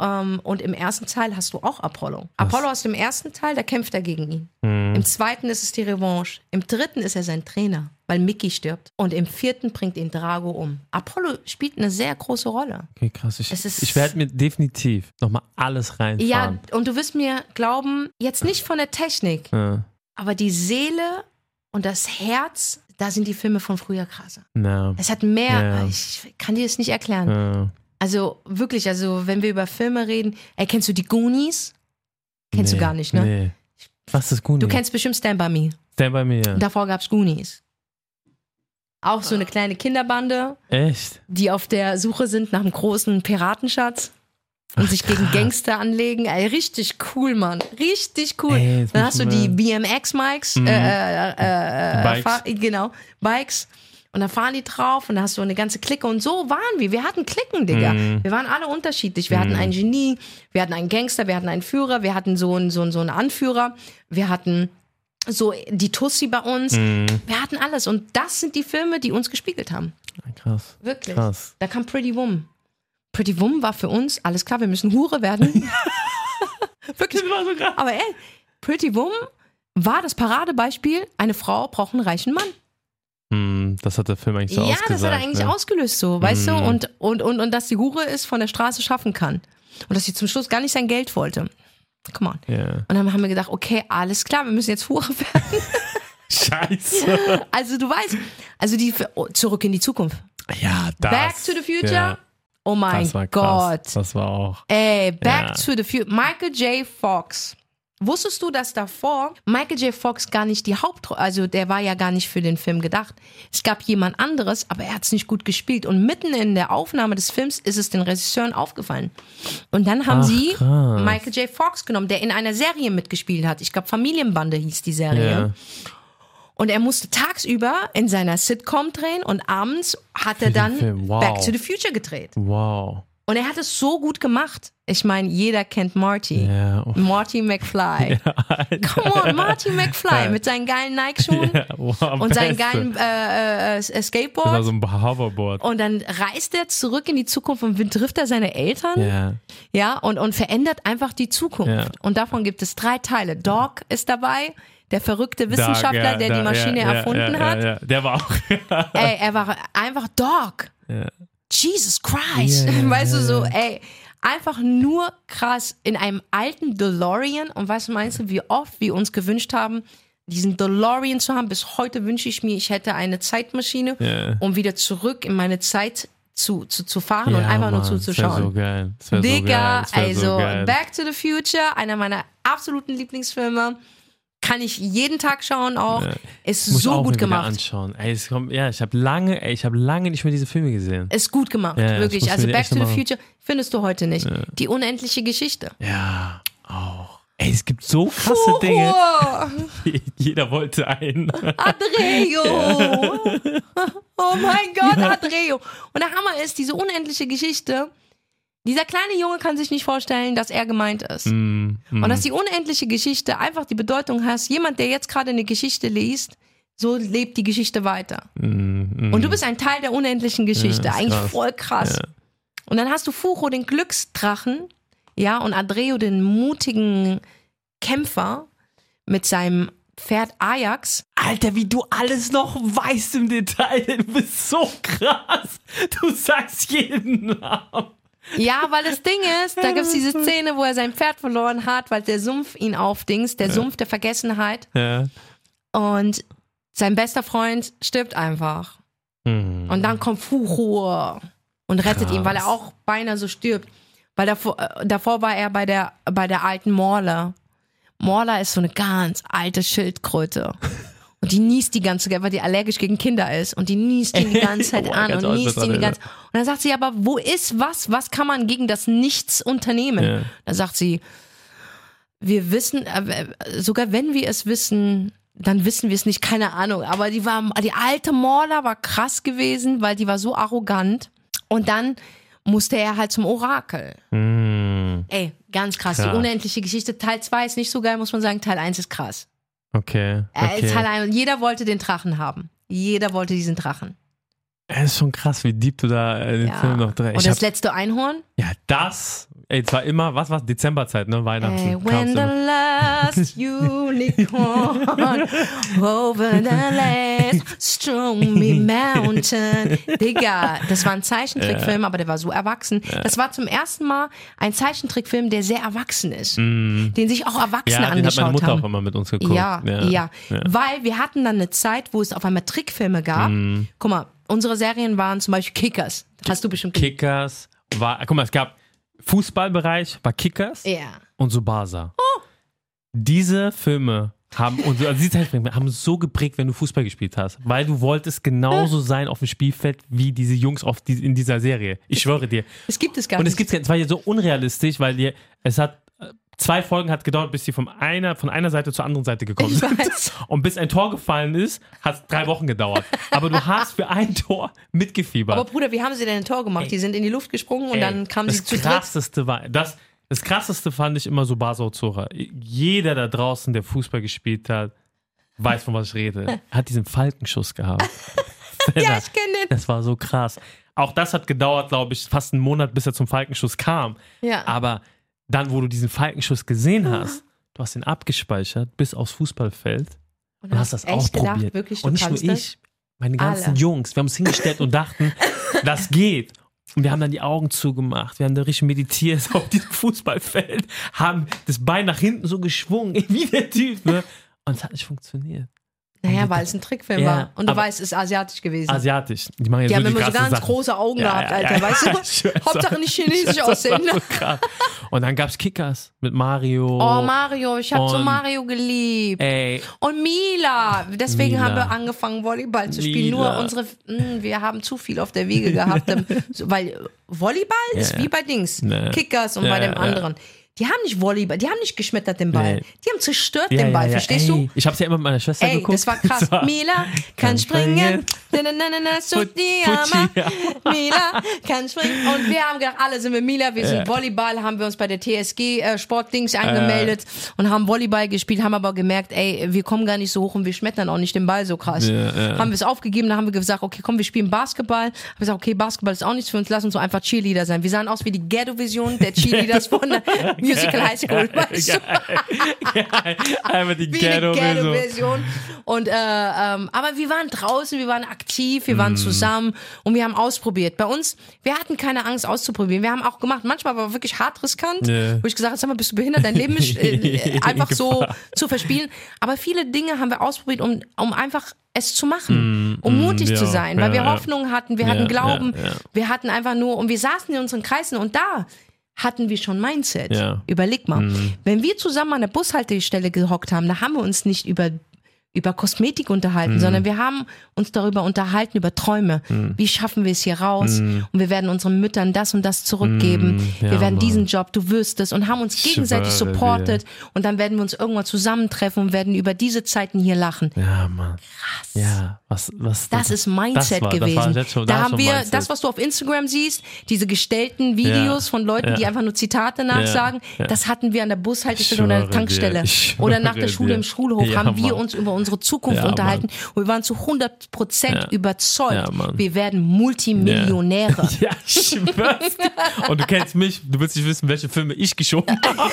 S3: Ähm, und im ersten Teil hast du auch Apollo. Apollo aus dem ersten Teil, da kämpft er gegen ihn.
S4: Mhm.
S3: Im zweiten ist es die Revanche. Im dritten ist er sein Trainer, weil Mickey stirbt. Und im vierten bringt ihn Drago um. Apollo spielt eine sehr große Rolle.
S4: Okay, krass. Ich, ich werde mir definitiv nochmal alles reinfahren.
S3: Ja, und du wirst mir glauben, jetzt nicht von der Technik,
S4: Ja.
S3: aber die Seele und das Herz, da sind die Filme von früher krasser.
S4: Ja.
S3: Es hat mehr,
S4: Ja.
S3: ich kann dir das nicht erklären.
S4: Ja.
S3: Also wirklich, also wenn wir über Filme reden, ey, kennst du die Goonies? Kennst
S4: Nee,
S3: du gar nicht, ne?
S4: Nee. Was ist Goonies?
S3: Du kennst bestimmt Stand By Me.
S4: Stand bei mir.
S3: Davor gab's Goonies. Auch so eine kleine Kinderbande,
S4: Echt?
S3: die auf der Suche sind nach einem großen Piratenschatz und sich gegen Gangster anlegen. Ey, richtig cool, Mann. Richtig cool.
S4: Ey,
S3: Dann hast du die BMX-Mikes,
S4: Mhm.
S3: äh, äh, äh,
S4: Bikes.
S3: Fahr genau, Bikes. Und dann fahren die drauf und dann hast du eine ganze Clique. Und so waren wir. Wir hatten Klicken, Digga.
S4: Mhm.
S3: Wir waren alle unterschiedlich. Wir hatten einen Genie, wir hatten einen Gangster, wir hatten einen Führer, wir hatten so einen, so einen, so einen Anführer, wir hatten so die Tussi bei uns.
S4: Mhm.
S3: Wir hatten alles. Und das sind die Filme, die uns gespiegelt haben.
S4: Krass.
S3: Wirklich.
S4: Krass.
S3: Da kam Pretty Woman. Pretty Woman war für uns, alles klar, wir müssen Hure werden. (laughs) (laughs) Wirklich. Aber ey, Pretty Woman war das Paradebeispiel, eine Frau braucht einen reichen Mann.
S4: Hm, das hat der Film eigentlich so
S3: ja,
S4: ausgesagt.
S3: das hat er eigentlich
S4: ne?
S3: ausgelöst so, weißt du?
S4: Mhm.
S3: Und, und, und, und dass die Hure es von der Straße schaffen kann. Und dass sie zum Schluss gar nicht sein Geld wollte. Come on.
S4: Ja.
S3: Und dann haben wir gedacht, okay, alles klar, wir müssen jetzt Hure werden. (laughs)
S4: Scheiße.
S3: Also du weißt, also die oh, zurück in die Zukunft.
S4: Ja, das.
S3: Back to the Future.
S4: Ja,
S3: Oh mein
S4: das.
S3: Gott.
S4: Das war auch.
S3: Ey, Back
S4: Ja.
S3: to the Future. Michael J. Fox. Wusstest du, dass davor Michael J. Fox gar nicht die Hauptrolle, also der war ja gar nicht für den Film gedacht. Es gab jemand anderes, aber er hat es nicht gut gespielt. Und mitten in der Aufnahme des Films ist es den Regisseuren aufgefallen. Und dann haben
S4: Ach,
S3: sie
S4: krass.
S3: Michael J. Fox genommen, der in einer Serie mitgespielt hat. Ich glaube, Familienbande hieß die Serie.
S4: Ja.
S3: Und er musste tagsüber in seiner Sitcom drehen und abends hat er
S4: den
S3: dann
S4: wow.
S3: Back to the Future gedreht.
S4: Wow.
S3: Und er hat es so gut gemacht. Ich meine, jeder kennt Marty.
S4: Ja. oh.
S3: Marty McFly. (laughs) Come on, Marty McFly mit seinen geilen Nike-Schuhen (laughs)
S4: ja wow,
S3: und seinen
S4: Beste.
S3: geilen äh, äh, äh,
S4: Das war
S3: Skateboard.
S4: so ein Hoverboard.
S3: Und dann reist er zurück in die Zukunft und trifft er seine Eltern.
S4: Ja.
S3: Ja, und, und verändert einfach die Zukunft.
S4: Ja.
S3: Und davon gibt es drei Teile. Doc ist dabei, der verrückte Wissenschaftler,
S4: Da, ja,
S3: der
S4: da,
S3: die Maschine
S4: ja, ja,
S3: erfunden
S4: ja,
S3: hat.
S4: Ja, ja. Der war auch. (laughs)
S3: Ey, er war einfach Doc. Jesus Christ.
S4: Ja, ja, (laughs)
S3: weißt du so, ey, einfach nur krass in einem alten DeLorean. Und was meinst du, wie oft wir uns gewünscht haben, diesen DeLorean zu haben? Bis heute wünsche ich mir, ich hätte eine Zeitmaschine,
S4: Ja.
S3: um wieder zurück in meine Zeit zu, zu, zu fahren und
S4: Ja,
S3: einfach nur
S4: Mann,
S3: zuzuschauen.
S4: Das wäre so geil. Wär so
S3: Digga,
S4: geil.
S3: Also
S4: so geil.
S3: Back to the Future, einer meiner absoluten Lieblingsfilme. Kann ich jeden Tag schauen auch. Ist
S4: Muss
S3: so
S4: auch
S3: gut gemacht.
S4: anschauen. Ey, es kommt, ja, ich habe lange, ey, ich habe lange nicht mehr diese Filme gesehen.
S3: Ist gut gemacht,
S4: Ja, ich
S3: wirklich. Also Back to the Future findest du heute nicht. Die unendliche Geschichte.
S4: Ja, auch. Ey, es gibt so krasse Dinge.
S3: Oh, (laughs)
S4: Jeder wollte einen. (laughs)
S3: Adreo! (laughs) Oh mein Gott, Adreo! Und der Hammer ist, diese unendliche Geschichte, dieser kleine Junge kann sich nicht vorstellen, dass er gemeint ist.
S4: Mm, mm.
S3: Und dass die unendliche Geschichte einfach die Bedeutung hat, jemand, der jetzt gerade eine Geschichte liest, so lebt die Geschichte weiter.
S4: Mm, mm.
S3: Und du bist ein Teil der unendlichen Geschichte.
S4: Ja,
S3: Eigentlich
S4: krass.
S3: voll krass.
S4: Ja.
S3: Und dann hast du Furo, den Glücksdrachen, ja, und Adreo, den mutigen Kämpfer mit seinem Pferd Ajax.
S4: Alter, wie du alles noch weißt im Detail. (laughs) Du bist so krass. Du sagst jeden Namen.
S3: Ja, weil das Ding ist, da gibt's diese Szene, wo er sein Pferd verloren hat, weil der Sumpf ihn aufdingst, der Sumpf der Vergessenheit.
S4: Ja.
S3: Und sein bester Freund stirbt einfach.
S4: Mm.
S3: Und dann kommt Furo und rettet
S4: Krass.
S3: ihn, weil er auch beinahe so stirbt. Weil davor, äh, davor war er bei der, bei der alten Morla. Morla ist so eine ganz alte Schildkröte. (laughs) Und die niest die ganze Zeit, weil die allergisch gegen Kinder ist. Und die niest ihn (laughs) die ganze Zeit
S4: Oh,
S3: an
S4: ganz
S3: und
S4: aus
S3: niest ihn die ganze Und dann sagt sie aber, wo ist was? Was kann man gegen das Nichts unternehmen?
S4: Ja.
S3: Dann sagt sie, wir wissen, äh, sogar wenn wir es wissen, dann wissen wir es nicht, keine Ahnung. Aber die war, die alte Morla war krass gewesen, weil die war so arrogant. Und dann musste er halt zum Orakel.
S4: Mm,
S3: Ey, ganz krass.
S4: Krass.
S3: Die unendliche Geschichte. Teil 2 ist nicht so geil, muss man sagen. Teil 1 ist krass.
S4: Okay.
S3: Äh,
S4: okay.
S3: Teil 1, jeder wollte den Drachen haben. Jeder wollte diesen Drachen.
S4: Es ist schon krass, wie deep du da äh, den
S3: Ja.
S4: Film noch drin
S3: Und das letzte Einhorn?
S4: Ja, das. Ey, es war immer, was war's? Dezemberzeit, ne? Weihnachten.
S3: Ey,
S4: kam's
S3: when the
S4: immer.
S3: last (laughs) unicorn over the last stormy mountain. Digga, das war ein Zeichentrickfilm, aber der war so erwachsen. Das war zum ersten Mal ein Zeichentrickfilm, der sehr erwachsen ist. Den sich auch Erwachsene
S4: Mm. ja, den hat meine
S3: angeschaut
S4: Mutter
S3: haben.
S4: auch immer mit uns geguckt.
S3: Ja, ja, Weil wir hatten dann eine Zeit, wo es auf einmal Trickfilme gab.
S4: Mm.
S3: Guck mal, unsere Serien waren zum Beispiel Kickers. Hast du bestimmt.
S4: Kickers war, guck mal, es gab Fußballbereich, war Kickers
S3: Ja.
S4: und Subasa. Diese Filme haben, und so- also diese Zeichentrickfilme haben so geprägt, wenn du Fußball gespielt hast, weil du wolltest genauso sein auf dem Spielfeld wie diese Jungs auf die, in dieser Serie. Ich schwöre dir.
S3: Es gibt es gar
S4: Und
S3: nicht.
S4: es gibt es war ja so unrealistisch, weil dir, es hat zwei Folgen hat gedauert, bis die von einer, von einer Seite zur anderen Seite gekommen
S3: Ich
S4: sind.
S3: weiß. (laughs)
S4: Und bis ein Tor gefallen ist, hat es drei Wochen gedauert. Aber du hast für ein Tor mitgefiebert.
S3: aber Bruder, wie haben sie denn ein Tor gemacht? Die sind in die Luft gesprungen und
S4: Ey,
S3: dann kamen
S4: das
S3: sie zu dritt.
S4: krasseste war, das, das krasseste fand ich immer so Basel Zora. Jeder da draußen, der Fußball gespielt hat, weiß, von was ich rede. (laughs) Hat diesen Falkenschuss gehabt. (laughs)
S3: Ja, ich kenne den.
S4: Das war so krass. Auch das hat gedauert, glaube ich, fast einen Monat, bis er zum Falkenschuss kam.
S3: Ja.
S4: Aber dann, wo du diesen Falkenschuss gesehen hast, du hast ihn abgespeichert bis aufs Fußballfeld und hast das
S3: echt
S4: ausprobiert.
S3: gedacht, wirklich, du
S4: und nicht nur ich, meine ganzen
S3: Alle.
S4: Jungs. Wir haben uns hingestellt und dachten, (laughs) das geht. Und wir haben dann die Augen zugemacht. Wir haben da richtig meditiert auf diesem Fußballfeld, haben das Bein nach hinten so geschwungen, (laughs) wie der Typ. Ne? Und es hat nicht funktioniert.
S3: Naja, weil es ein Trickfilm
S4: Ja,
S3: war. Und du weißt, es ist asiatisch gewesen.
S4: Asiatisch. Die machen ja
S3: die
S4: so
S3: haben
S4: die
S3: immer so ganz
S4: Sachen.
S3: große Augen
S4: Ja,
S3: gehabt, Alter.
S4: ja,
S3: weißt du? (laughs) Hauptsache nicht chinesisch aussehen.
S4: so. Und dann gab's Kickers mit Mario.
S3: Oh, Mario, ich habe so Mario geliebt.
S4: Ey,
S3: Und Mila. Deswegen
S4: Mila.
S3: haben wir angefangen, Volleyball zu spielen.
S4: Mila.
S3: Nur unsere, mh, wir haben zu viel auf der Wiege gehabt. (laughs) weil Volleyball ist wie bei Dings.
S4: Nee.
S3: Kickers und bei dem anderen. Die haben nicht Volleyball, die haben nicht geschmettert den Ball.
S4: Nee.
S3: Die haben zerstört
S4: ja,
S3: den Ball,
S4: ja, ja.
S3: verstehst
S4: Ey,
S3: du?
S4: Ich hab's ja immer mit meiner Schwester
S3: Ey,
S4: geguckt.
S3: das war krass. (laughs) Mila kann springen.
S4: Ja. (laughs)
S3: Mila kann springen. Und wir haben gedacht, alle sind wir Mila. Wir sind
S4: Ja.
S3: Volleyball, haben wir uns bei der TSG äh, Sportdings angemeldet und haben Volleyball gespielt, haben aber gemerkt, ey, wir kommen gar nicht so hoch und wir schmettern auch nicht den Ball so krass.
S4: Ja, ja.
S3: Haben wir es aufgegeben, dann haben wir gesagt, okay, komm, wir spielen Basketball. Haben wir gesagt, okay, Basketball ist auch nichts für uns, lass uns so einfach Cheerleader sein. Wir sahen aus wie die Ghetto-Vision der (laughs) Cheerleaders von der Musical High School, (laughs) weißt du?
S4: Geil. Einmal die Ghetto-Version.
S3: Ghetto-Version. Und äh, ähm, aber wir waren draußen, wir waren aktiv, wir
S4: Mm.
S3: waren zusammen und wir haben ausprobiert. Bei uns, wir hatten keine Angst auszuprobieren. Wir haben auch gemacht. Manchmal war wirklich hart riskant,
S4: Ja.
S3: wo ich gesagt habe, sag mal, bist du behindert, dein Leben ist (laughs) äh, einfach so zu verspielen. Aber viele Dinge haben wir ausprobiert, um, um einfach es zu machen, um mutig
S4: ja,
S3: zu sein, weil
S4: ja,
S3: wir. Hoffnung hatten, wir
S4: Ja,
S3: hatten Glauben, wir hatten einfach nur und wir saßen in unseren Kreisen und da hatten wir schon Mindset.
S4: Ja.
S3: Überleg mal,
S4: Mhm.
S3: wenn wir zusammen an der Bushaltestelle gehockt haben, da haben wir uns nicht über über Kosmetik unterhalten, sondern wir haben uns darüber unterhalten, über Träume. Wie schaffen wir es hier raus? Und wir werden unseren Müttern das und das zurückgeben.
S4: ja,
S3: wir werden
S4: Mann.
S3: diesen Job, du wirst es und haben uns gegenseitig
S4: schwöre dir.
S3: supportet. Und dann werden wir uns irgendwann zusammentreffen und werden über diese Zeiten hier lachen.
S4: Ja, Mann. Krass. Ja, was, was.
S3: Das ist Mindset
S4: das war,
S3: gewesen.
S4: Das schon,
S3: da
S4: das
S3: haben wir
S4: Mindset.
S3: das, was du auf Instagram siehst, diese gestellten Videos
S4: Ja.
S3: von Leuten,
S4: Ja.
S3: die einfach nur Zitate nachsagen, das hatten wir an der Bushaltestelle oder an der Tankstelle. Oder nach der Schule
S4: dir.
S3: im Schulhof haben wir uns über unsere Zukunft
S4: Ja,
S3: unterhalten. Und wir waren zu 100 Prozent
S4: Ja.
S3: überzeugt,
S4: Ja,
S3: wir werden Multimillionäre.
S4: Ja, (laughs) dir. Und du kennst mich, du willst nicht wissen, welche Filme ich geschoben habe. (laughs)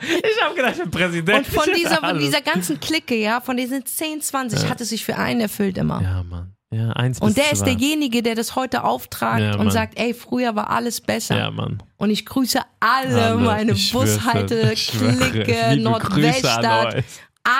S4: ich habe gedacht, ich bin Präsident.
S3: Und von dieser, von dieser ganzen Clique, ja, von diesen 10, 20, hat es sich für einen erfüllt immer.
S4: Ja, Mann. Ja, eins
S3: Und der ist derjenige, der das heute auftragt
S4: Ja,
S3: und sagt, ey, früher war alles besser.
S4: Ja, Mann.
S3: Und ich grüße alle,
S4: Alle,
S3: meine. Bushalte. Clique, Nordweststadt.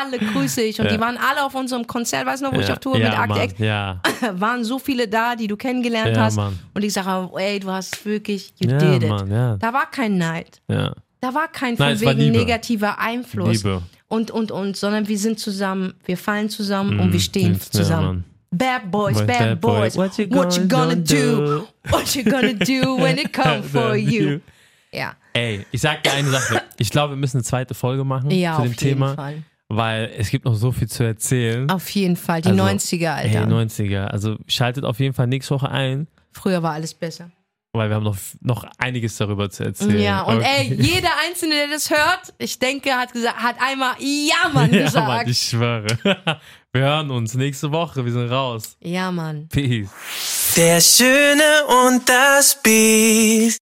S3: Alle grüße ich. Und
S4: Ja.
S3: die waren alle auf unserem Konzert. Weißt du noch, wo ich
S4: ja,
S3: auf Tour mit X
S4: Ja, (laughs)
S3: waren so viele da, die du kennengelernt hast.
S4: Mann.
S3: Und ich sage, ey, du hast wirklich, you did it.
S4: Mann,
S3: Da war kein Neid. Da war kein
S4: Nein,
S3: von wegen negativer Einfluss.
S4: Liebe.
S3: Und, und, und, sondern wir sind zusammen, wir fallen zusammen und wir stehen
S4: ja,
S3: zusammen. Bad boys, bad,
S4: bad boys. What you
S3: What you
S4: gonna
S3: gonna do?
S4: do?
S3: What you gonna do (laughs) when it come for you? Ja,
S4: Ey, ich sag dir eine Sache. Ich glaube, wir müssen eine zweite Folge machen
S3: ja
S4: zu
S3: auf
S4: dem
S3: jeden
S4: Thema,
S3: Fall.
S4: Weil es gibt noch so viel zu erzählen.
S3: Auf jeden Fall. Die
S4: Also,
S3: 90er, Alter.
S4: Ey, 90er. Also schaltet auf jeden Fall nächste Woche ein,
S3: Früher war alles besser.
S4: weil wir haben noch, noch einiges darüber zu erzählen.
S3: Ja, und
S4: Okay.
S3: ey, jeder Einzelne, der das hört, ich denke, hat gesagt, hat einmal Ja, Mann (laughs)
S4: ja,
S3: gesagt.
S4: Mann, ich schwöre. (laughs) Wir hören uns nächste Woche. Wir sind raus.
S3: ja, Mann.
S4: Peace.
S1: Der Schöne und das Biest.